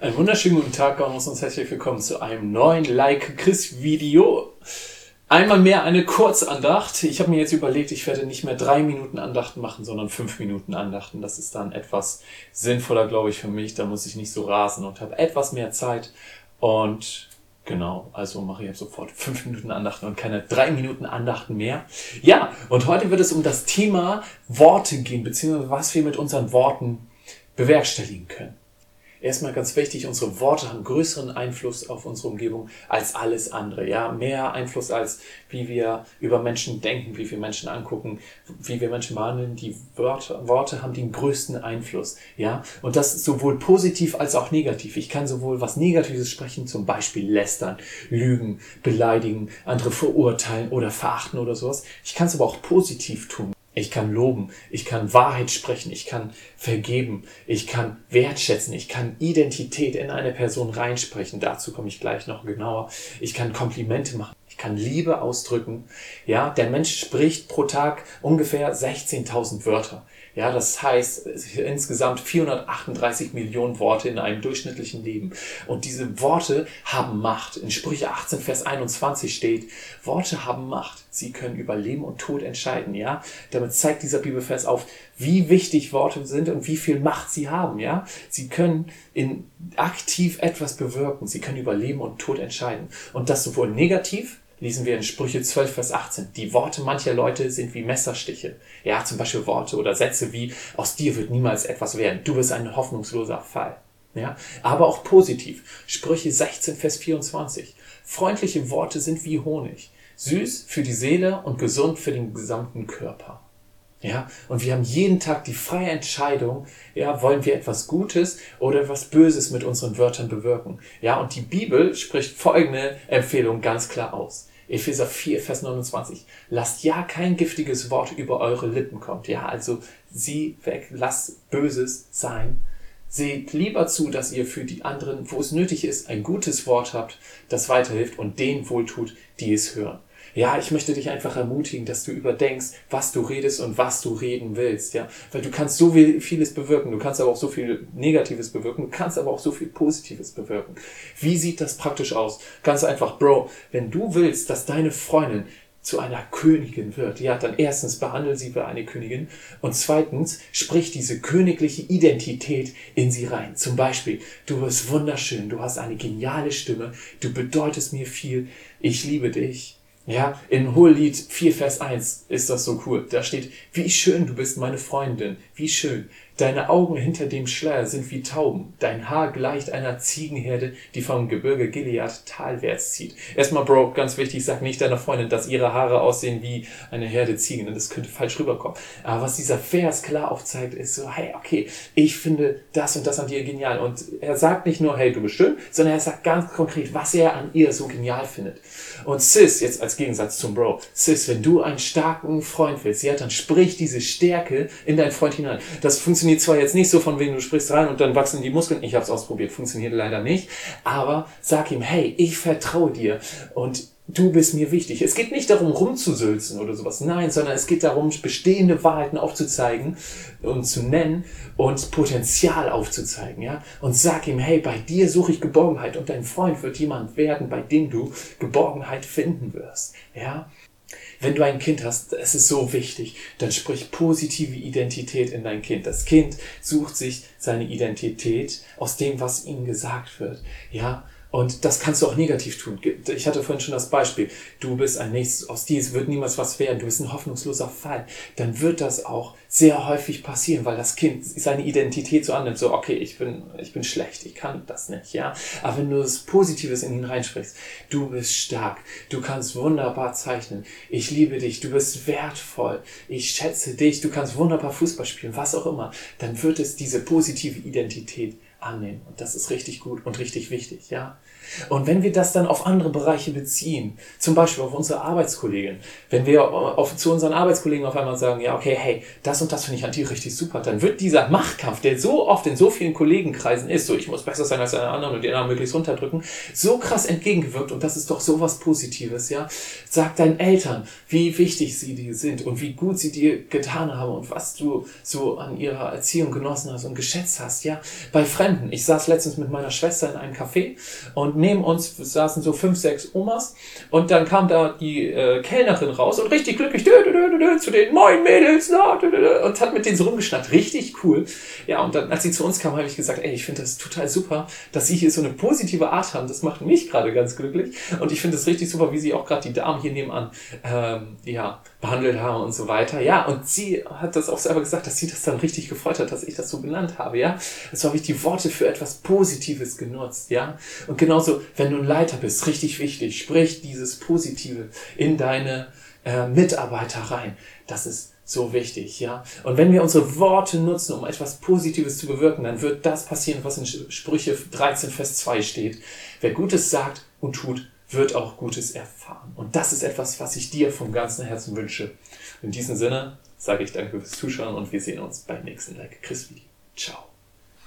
Einen wunderschönen guten Tag und herzlich willkommen zu einem neuen Like Chris Video. Einmal mehr eine Kurzandacht. Ich habe mir jetzt überlegt, ich werde nicht mehr drei Minuten Andachten machen, sondern fünf Minuten Andachten. Das ist dann etwas sinnvoller, glaube ich, für mich. Da muss ich nicht so rasen und habe etwas mehr Zeit. Und genau, also mache ich jetzt sofort fünf Minuten Andachten und keine drei Minuten Andachten mehr. Ja, und heute wird es um das Thema Worte gehen, beziehungsweise was wir mit unseren Worten bewerkstelligen können. Erstmal ganz wichtig, unsere Worte haben größeren Einfluss auf unsere Umgebung als alles andere. Ja, mehr Einfluss als wie wir über Menschen denken, wie wir Menschen angucken, wie wir Menschen behandeln. Die Worte, Worte haben den größten Einfluss. Ja, und das sowohl positiv als auch negativ. Ich kann sowohl was Negatives sprechen, zum Beispiel lästern, lügen, beleidigen, andere verurteilen oder verachten oder sowas. Ich kann es aber auch positiv tun. Ich kann loben, ich kann Wahrheit sprechen, ich kann vergeben, ich kann wertschätzen, ich kann Identität in eine Person reinsprechen. Dazu komme ich gleich noch genauer. Ich kann Komplimente machen, ich kann Liebe ausdrücken. Ja, der Mensch spricht pro Tag ungefähr 16.000 Wörter. Ja, das heißt insgesamt 438 Millionen Worte in einem durchschnittlichen Leben. Und diese Worte haben Macht. In Sprüche 18, Vers 21 steht, Worte haben Macht. Sie können über Leben und Tod entscheiden. Ja, damit zeigt dieser Bibelvers auf, wie wichtig Worte sind und wie viel Macht sie haben. Ja, sie können in aktiv etwas bewirken. Sie können über Leben und Tod entscheiden. Und das sowohl negativ lesen wir in Sprüche 12, Vers 18. Die Worte mancher Leute sind wie Messerstiche. Ja, zum Beispiel Worte oder Sätze wie, aus dir wird niemals etwas werden. Du bist ein hoffnungsloser Fall. Ja, aber auch positiv. Sprüche 16, Vers 24. Freundliche Worte sind wie Honig. Süß für die Seele und gesund für den gesamten Körper. Ja, und wir haben jeden Tag die freie Entscheidung, ja, wollen wir etwas Gutes oder etwas Böses mit unseren Wörtern bewirken. Ja, und die Bibel spricht folgende Empfehlung ganz klar aus. Epheser 4, Vers 29. Lasst ja kein giftiges Wort über eure Lippen kommt. Ja, also sieh weg, lasst Böses sein. Seht lieber zu, dass ihr für die anderen, wo es nötig ist, ein gutes Wort habt, das weiterhilft und denen wohltut, die es hören. Ja, ich möchte dich einfach ermutigen, dass du überdenkst, was du redest und was du reden willst, ja. Weil du kannst so viel, vieles bewirken, du kannst aber auch so viel Negatives bewirken, du kannst aber auch so viel Positives bewirken. Wie sieht das praktisch aus? Ganz einfach, Bro, wenn du willst, dass deine Freundin zu einer Königin wird, ja, dann erstens behandle sie wie eine Königin und zweitens sprich diese königliche Identität in sie rein. Zum Beispiel, du bist wunderschön, du hast eine geniale Stimme, du bedeutest mir viel, ich liebe dich, ja, in Hohelied 4, Vers 1 ist das so cool. Da steht, wie schön du bist, meine Freundin, wie schön. Deine Augen hinter dem Schleier sind wie Tauben. Dein Haar gleicht einer Ziegenherde, die vom Gebirge Gilead talwärts zieht. Erstmal, Bro, ganz wichtig, sag nicht deiner Freundin, dass ihre Haare aussehen wie eine Herde Ziegen, denn das könnte falsch rüberkommen. Aber was dieser Vers klar aufzeigt, ist so, hey, okay, ich finde das und das an dir genial. Und er sagt nicht nur, hey, du bist schön, sondern er sagt ganz konkret, was er an ihr so genial findet. Und Sis, jetzt als Gegensatz zum Bro, Sis, wenn du einen starken Freund willst, ja, dann sprich diese Stärke in deinen Freund hinein. Das funktioniert funktioniert zwar jetzt nicht so von wegen, du sprichst rein und dann wachsen die Muskeln. Ich habe es ausprobiert, funktioniert leider nicht. Aber sag ihm, hey, ich vertraue dir und du bist mir wichtig. Es geht nicht darum, rumzusülzen oder sowas. Nein, sondern es geht darum, bestehende Wahrheiten aufzuzeigen und zu nennen und Potenzial aufzuzeigen, ja. Und sag ihm, hey, bei dir suche ich Geborgenheit und dein Freund wird jemand werden, bei dem du Geborgenheit finden wirst, ja. Wenn du ein Kind hast, es ist so wichtig, dann sprich positive Identität in dein Kind. Das Kind sucht sich seine Identität aus dem, was ihm gesagt wird. Ja, und das kannst du auch negativ tun. Ich hatte vorhin schon das Beispiel. Du bist ein nächstes, aus dir wird niemals was werden. Du bist ein hoffnungsloser Fall. Dann wird das auch sehr häufig passieren, weil das Kind seine Identität so annimmt. So, okay, ich bin, ich bin schlecht. Ich kann das nicht, ja. Aber wenn du das Positives in ihn reinsprichst, du bist stark. Du kannst wunderbar zeichnen. Ich liebe dich. Du bist wertvoll. Ich schätze dich. Du kannst wunderbar Fußball spielen. Was auch immer. Dann wird es diese positive Identität annehmen. Und das ist richtig gut und richtig wichtig, ja. Und wenn wir das dann auf andere Bereiche beziehen, zum Beispiel auf unsere Arbeitskollegen, wenn wir auf, zu unseren Arbeitskollegen auf einmal sagen, ja, okay, hey, das und das finde ich an dir richtig super, dann wird dieser Machtkampf, der so oft in so vielen Kollegenkreisen ist, so ich muss besser sein als einer anderen und die anderen möglichst runterdrücken, so krass entgegengewirkt und das ist doch sowas Positives, ja. Sag deinen Eltern, wie wichtig sie dir sind und wie gut sie dir getan haben und was du so an ihrer Erziehung genossen hast und geschätzt hast, ja. Bei Fremden Fremden. Ich saß letztens mit meiner Schwester in einem Café und neben uns saßen so fünf, sechs Omas und dann kam da die äh, Kellnerin raus und richtig glücklich dö, dö, dö, zu den Moin Mädels na, und hat mit denen so rumgeschnackt. Richtig cool. Ja, und dann, als sie zu uns kam, habe ich gesagt, ey, ich finde das total super, dass sie hier so eine positive Art haben. Das macht mich gerade ganz glücklich. Und ich finde es richtig super, wie sie auch gerade die Damen hier nebenan ähm, ja, behandelt haben und so weiter. Ja, und sie hat das auch selber gesagt, dass sie das dann richtig gefreut hat, dass ich das so genannt habe, ja. So habe ich die Worte für etwas Positives genutzt, ja. Und genauso, wenn du ein Leiter bist, richtig wichtig, sprich dieses Positive in deine äh, Mitarbeiter rein. Das ist so wichtig, ja. Und wenn wir unsere Worte nutzen, um etwas Positives zu bewirken, dann wird das passieren, was in Sprüche 13, Vers 2 steht. Wer Gutes sagt und tut, wird auch Gutes erfahren. Und das ist etwas, was ich dir vom ganzen Herzen wünsche. In diesem Sinne sage ich danke fürs Zuschauen und wir sehen uns beim nächsten Like Chris Video. Ciao.